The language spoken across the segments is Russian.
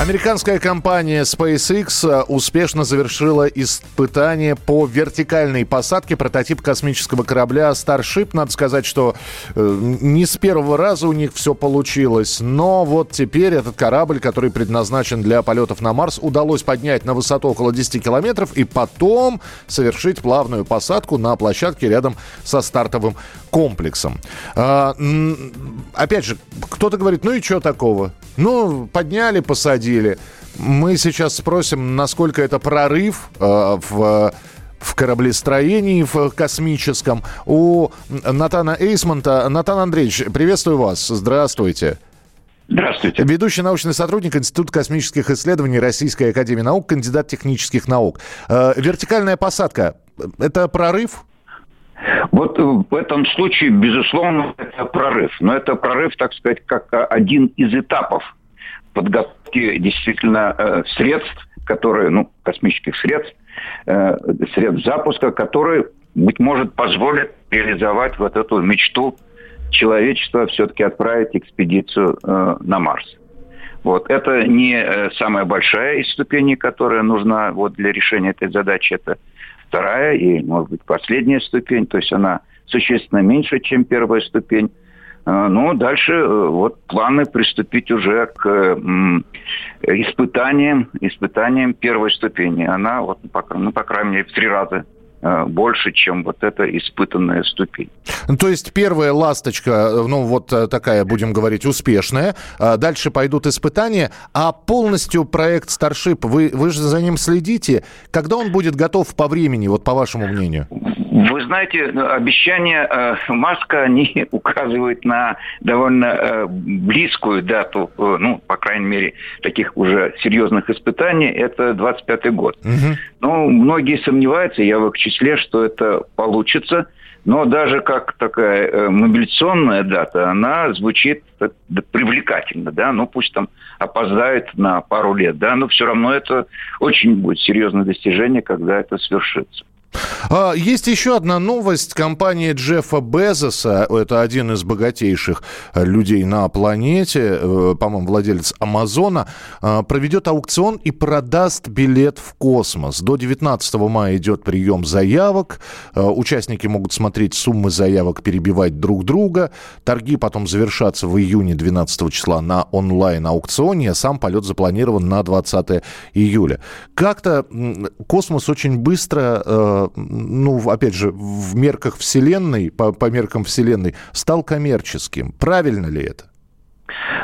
Американская компания SpaceX э, успешно завершила испытание по вертикальной посадке прототипа космического корабля Starship. Надо сказать, что э, не с первого раза у них все получилось, но вот теперь этот корабль, который предназначен для полетов на Марс, удалось поднять на высоту около 10 километров и потом совершить плавную посадку на площадке рядом со стартовым комплексом. А, опять же, кто-то говорит, ну и что такого? Ну, подняли, посадили. Мы сейчас спросим, насколько это прорыв э, в в кораблестроении, в космическом. У Натана Эйсмонта. Натан Андреевич, приветствую вас. Здравствуйте. Здравствуйте. Ведущий научный сотрудник Института космических исследований Российской Академии Наук, кандидат технических наук. Э, вертикальная посадка – это прорыв? Вот э, в этом случае, безусловно, это прорыв. Но это прорыв, так сказать, как один из этапов подготовки действительно э, средств, которые, ну, космических средств, средств запуска, которые, быть может, позволят реализовать вот эту мечту человечества все-таки отправить экспедицию на Марс. Вот. Это не самая большая из ступеней, которая нужна вот для решения этой задачи. Это вторая и, может быть, последняя ступень, то есть она существенно меньше, чем первая ступень. А, ну, дальше э, вот планы приступить уже к испытаниям, испытаниям первой ступени. Она, вот, ну, по крайней мере, в три раза Э, больше, чем вот эта испытанная ступень. Ну, то есть первая ласточка, э, ну вот такая, будем говорить, успешная. А дальше пойдут испытания. А полностью проект Starship, вы, вы же за ним следите. Когда он будет готов по времени, вот по вашему мнению? Вы знаете, обещания э, Маска, они указывают на довольно э, близкую дату, э, ну, по крайней мере, таких уже серьезных испытаний, это 25-й год. Угу. Ну, многие сомневаются, я в их числе, что это получится, но даже как такая э, мобилизационная дата, она звучит да, привлекательно, да, ну пусть там опоздает на пару лет, да, но все равно это очень будет серьезное достижение, когда это свершится. А, есть еще одна новость. Компания Джеффа Безоса, это один из богатейших э, людей на планете, э, по-моему, владелец Амазона, э, проведет аукцион и продаст билет в космос. До 19 мая идет прием заявок. Участники могут смотреть суммы заявок, перебивать друг друга. Торги потом завершатся в июне 12 числа на онлайн-аукционе. Сам полет запланирован на 20 июля. Как-то космос очень быстро ну, опять же, в мерках Вселенной, по, по меркам Вселенной, стал коммерческим. Правильно ли это?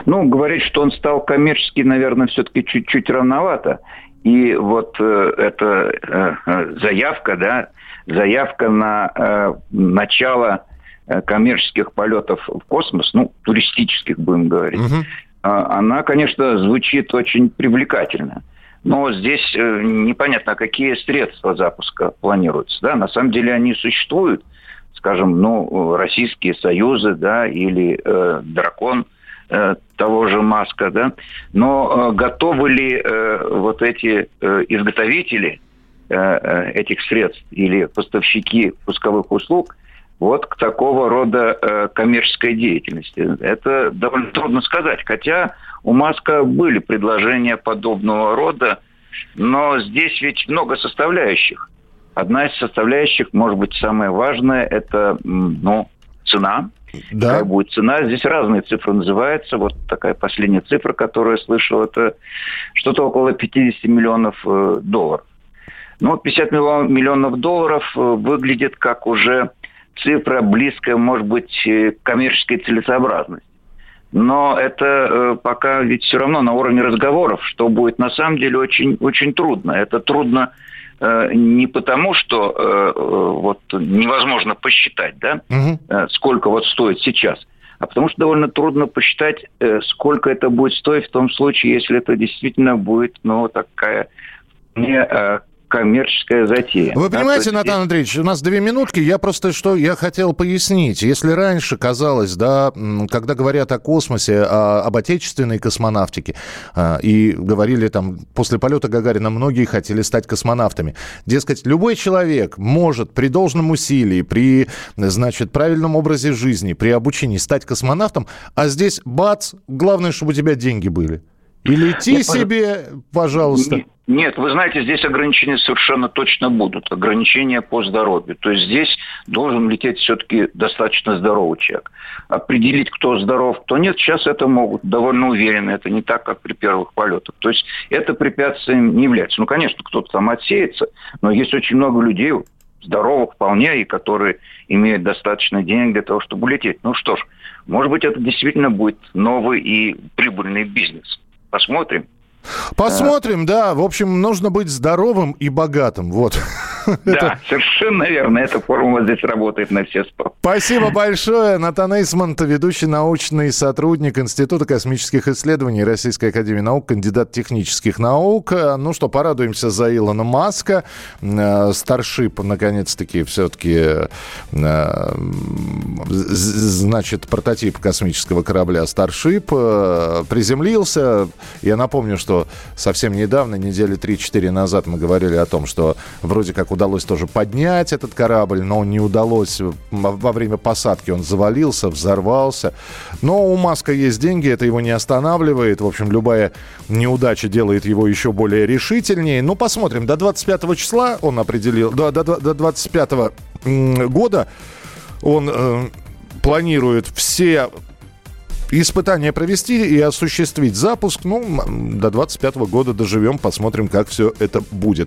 Ну, говорить, что он стал коммерческий, наверное, все-таки чуть-чуть рановато. И вот э, эта э, э, заявка, да, заявка на э, начало э, коммерческих полетов в космос, ну, туристических, будем говорить, угу. э, она, конечно, звучит очень привлекательно. Но здесь э, непонятно, какие средства запуска планируются. Да? На самом деле они существуют. Скажем, ну, российские союзы, да, или э, дракон э, того же Маска, да. Но э, готовы ли э, вот эти э, изготовители э, э этих средств или поставщики пусковых услуг вот к такого рода э, коммерческой деятельности. Это довольно трудно сказать. Хотя у Маска были предложения подобного рода, но здесь ведь много составляющих. Одна из составляющих, может быть, самая важная, это ну, цена. Да. Какая будет цена? Здесь разные цифры называются. Вот такая последняя цифра, которую я слышал, это что-то около 50 миллионов э, долларов. Но 50 миллионов долларов выглядит как уже цифра близкая, может быть, э, к коммерческой целесообразности. Но это э, пока ведь все равно на уровне разговоров, что будет на самом деле очень, очень трудно. Это трудно э, не потому, что вот невозможно посчитать, да, угу. сколько вот стоит сейчас, а потому что довольно трудно посчитать, сколько это будет стоить в том случае, если это действительно будет, ну, такая не коммерческая затея. Вы понимаете, да, Натан Андреевич, у нас две минутки. Я просто что я хотел пояснить. Если раньше казалось, да, когда говорят о космосе, о, об отечественной космонавтике, а, и говорили там, после полета Гагарина многие хотели стать космонавтами. Дескать, любой человек может при должном усилии, при, значит, правильном образе жизни, при обучении стать космонавтом, а здесь бац, главное, чтобы у тебя деньги были. И лети Нет, себе, пожалуйста. Нет, вы знаете, здесь ограничения совершенно точно будут. Ограничения по здоровью. То есть здесь должен лететь все-таки достаточно здоровый человек. Определить, кто здоров, кто нет, сейчас это могут довольно уверенно. Это не так, как при первых полетах. То есть это препятствием не является. Ну, конечно, кто-то там отсеется, но есть очень много людей, здоровых вполне, и которые имеют достаточно денег для того, чтобы улететь. Ну что ж, может быть, это действительно будет новый и прибыльный бизнес. Посмотрим. Посмотрим, да. В общем, нужно быть здоровым и богатым. Вот. Да, совершенно верно. Эта формула здесь работает на все сто. Спасибо большое. Натан Эйсмонт, ведущий научный сотрудник Института космических исследований Российской Академии Наук, кандидат технических наук. Ну что, порадуемся за Илона Маска. Старшип, наконец-таки, все-таки, э, значит, прототип космического корабля Старшип э, приземлился. Я напомню, что совсем недавно, недели 3-4 назад, мы говорили о том, что вроде как удалось тоже поднять этот корабль, но не удалось. Во время посадки он завалился, взорвался. Но у Маска есть деньги, это его не останавливает. В общем, любая неудача делает его еще более решительнее. Ну, посмотрим. До 25 числа он определил, до, до, до 25 года он э, планирует все испытания провести и осуществить запуск. Ну, до 25 года доживем, посмотрим, как все это будет.